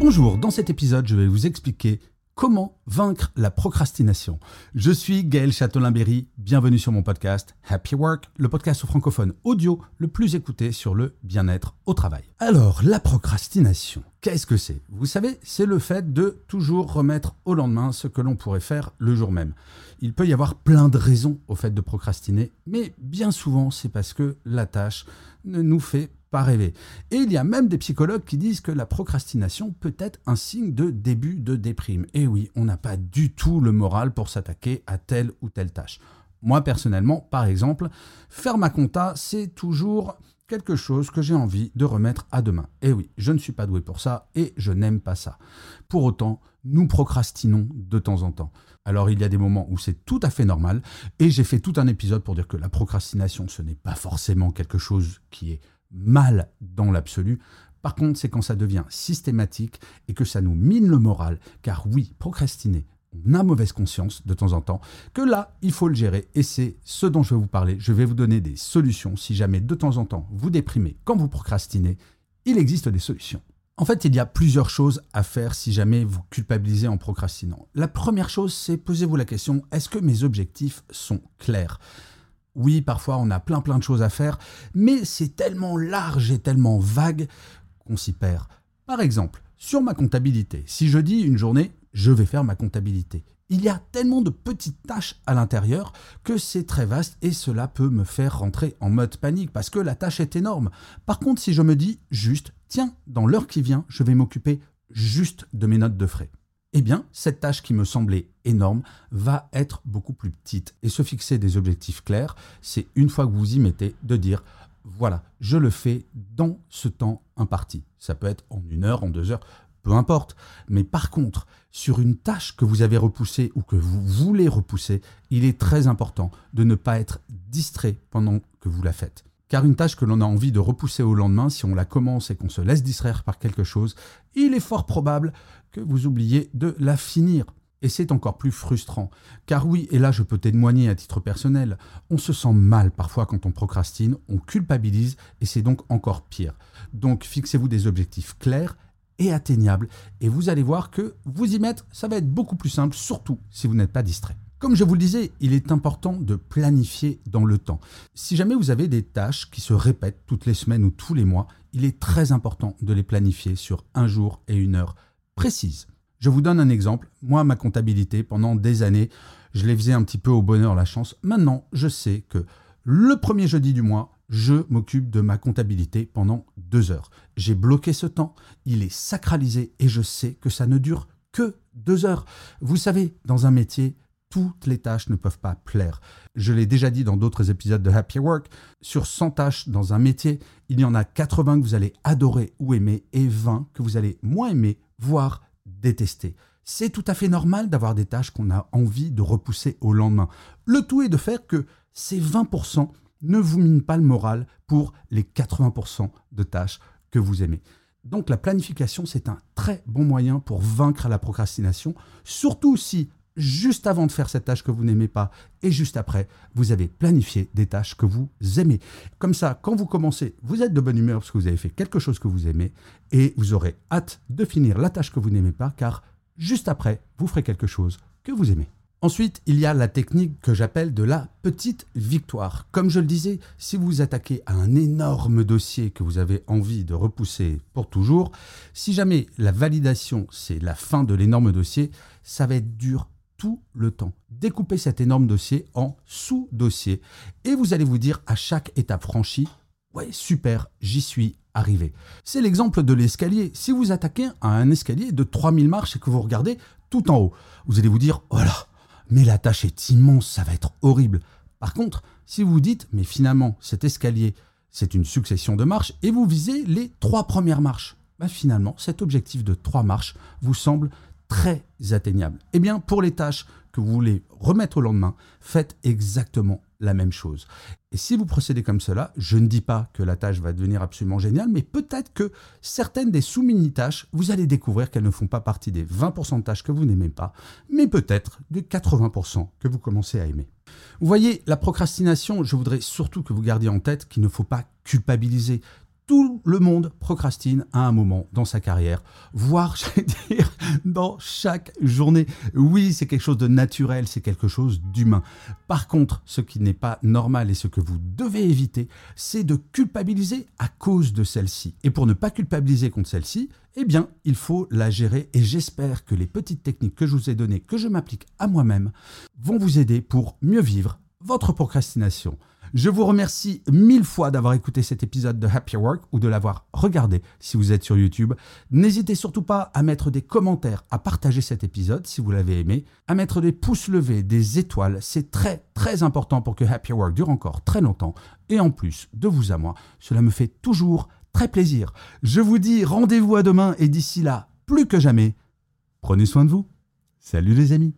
Bonjour, dans cet épisode, je vais vous expliquer Comment vaincre la procrastination Je suis Gaël Châtelain-Berry, bienvenue sur mon podcast Happy Work, le podcast francophone audio le plus écouté sur le bien-être au travail. Alors, la procrastination, qu'est-ce que c'est? Vous savez, c'est le fait de toujours remettre au lendemain ce que l'on pourrait faire le jour même. Il peut y avoir plein de raisons au fait de procrastiner, mais bien souvent c'est parce que la tâche ne nous fait pas rêver. Et il y a même des psychologues qui disent que la procrastination peut être un signe de début de déprime. Et oui, on n'a pas du tout le moral pour s'attaquer à telle ou telle tâche. Moi personnellement, par exemple, faire ma compta, c'est toujours quelque chose que j'ai envie de remettre à demain. Et oui, je ne suis pas doué pour ça et je n'aime pas ça. Pour autant, nous procrastinons de temps en temps. Alors il y a des moments où c'est tout à fait normal et j'ai fait tout un épisode pour dire que la procrastination, ce n'est pas forcément quelque chose qui est mal dans l'absolu. Par contre, c'est quand ça devient systématique et que ça nous mine le moral, car oui, procrastiner, on a mauvaise conscience de temps en temps, que là, il faut le gérer, et c'est ce dont je vais vous parler. Je vais vous donner des solutions. Si jamais de temps en temps vous déprimez quand vous procrastinez, il existe des solutions. En fait, il y a plusieurs choses à faire si jamais vous culpabilisez en procrastinant. La première chose, c'est posez-vous la question, est-ce que mes objectifs sont clairs? Oui, parfois on a plein plein de choses à faire, mais c'est tellement large et tellement vague qu'on s'y perd. Par exemple, sur ma comptabilité, si je dis une journée, je vais faire ma comptabilité. Il y a tellement de petites tâches à l'intérieur que c'est très vaste et cela peut me faire rentrer en mode panique parce que la tâche est énorme. Par contre, si je me dis juste, tiens, dans l'heure qui vient, je vais m'occuper juste de mes notes de frais eh bien, cette tâche qui me semblait énorme va être beaucoup plus petite. Et se fixer des objectifs clairs, c'est une fois que vous y mettez, de dire, voilà, je le fais dans ce temps imparti. Ça peut être en une heure, en deux heures, peu importe. Mais par contre, sur une tâche que vous avez repoussée ou que vous voulez repousser, il est très important de ne pas être distrait pendant que vous la faites. Car une tâche que l'on a envie de repousser au lendemain, si on la commence et qu'on se laisse distraire par quelque chose, il est fort probable que vous oubliez de la finir. Et c'est encore plus frustrant. Car oui, et là je peux témoigner à titre personnel, on se sent mal parfois quand on procrastine, on culpabilise, et c'est donc encore pire. Donc fixez-vous des objectifs clairs et atteignables, et vous allez voir que vous y mettre, ça va être beaucoup plus simple, surtout si vous n'êtes pas distrait. Comme je vous le disais, il est important de planifier dans le temps. Si jamais vous avez des tâches qui se répètent toutes les semaines ou tous les mois, il est très important de les planifier sur un jour et une heure précise. Je vous donne un exemple. Moi, ma comptabilité, pendant des années, je les faisais un petit peu au bonheur, la chance. Maintenant, je sais que le premier jeudi du mois, je m'occupe de ma comptabilité pendant deux heures. J'ai bloqué ce temps, il est sacralisé et je sais que ça ne dure que deux heures. Vous savez, dans un métier, toutes les tâches ne peuvent pas plaire. Je l'ai déjà dit dans d'autres épisodes de Happy Work, sur 100 tâches dans un métier, il y en a 80 que vous allez adorer ou aimer et 20 que vous allez moins aimer, voire détester. C'est tout à fait normal d'avoir des tâches qu'on a envie de repousser au lendemain. Le tout est de faire que ces 20% ne vous minent pas le moral pour les 80% de tâches que vous aimez. Donc la planification, c'est un très bon moyen pour vaincre la procrastination, surtout si juste avant de faire cette tâche que vous n'aimez pas et juste après, vous avez planifié des tâches que vous aimez. Comme ça, quand vous commencez, vous êtes de bonne humeur parce que vous avez fait quelque chose que vous aimez et vous aurez hâte de finir la tâche que vous n'aimez pas car juste après, vous ferez quelque chose que vous aimez. Ensuite, il y a la technique que j'appelle de la petite victoire. Comme je le disais, si vous attaquez à un énorme dossier que vous avez envie de repousser pour toujours, si jamais la validation, c'est la fin de l'énorme dossier, ça va être dur tout le temps. Découpez cet énorme dossier en sous-dossiers et vous allez vous dire à chaque étape franchie, ouais, super, j'y suis arrivé. C'est l'exemple de l'escalier. Si vous attaquez un escalier de 3000 marches et que vous regardez tout en haut, vous allez vous dire, oh là, mais la tâche est immense, ça va être horrible. Par contre, si vous dites, mais finalement, cet escalier, c'est une succession de marches et vous visez les trois premières marches. Bah, finalement, cet objectif de trois marches vous semble très atteignable. Eh bien, pour les tâches que vous voulez remettre au lendemain, faites exactement la même chose. Et si vous procédez comme cela, je ne dis pas que la tâche va devenir absolument géniale, mais peut-être que certaines des sous-mini tâches, vous allez découvrir qu'elles ne font pas partie des 20% de tâches que vous n'aimez pas, mais peut-être des 80% que vous commencez à aimer. Vous voyez, la procrastination, je voudrais surtout que vous gardiez en tête qu'il ne faut pas culpabiliser tout le monde procrastine à un moment dans sa carrière, voire, je dire, dans chaque journée. Oui, c'est quelque chose de naturel, c'est quelque chose d'humain. Par contre, ce qui n'est pas normal et ce que vous devez éviter, c'est de culpabiliser à cause de celle-ci. Et pour ne pas culpabiliser contre celle-ci, eh bien, il faut la gérer et j'espère que les petites techniques que je vous ai données, que je m'applique à moi-même, vont vous aider pour mieux vivre votre procrastination. Je vous remercie mille fois d'avoir écouté cet épisode de Happy Work ou de l'avoir regardé si vous êtes sur YouTube. N'hésitez surtout pas à mettre des commentaires, à partager cet épisode si vous l'avez aimé, à mettre des pouces levés, des étoiles. C'est très très important pour que Happy Work dure encore très longtemps. Et en plus, de vous à moi, cela me fait toujours très plaisir. Je vous dis rendez-vous à demain et d'ici là, plus que jamais, prenez soin de vous. Salut les amis.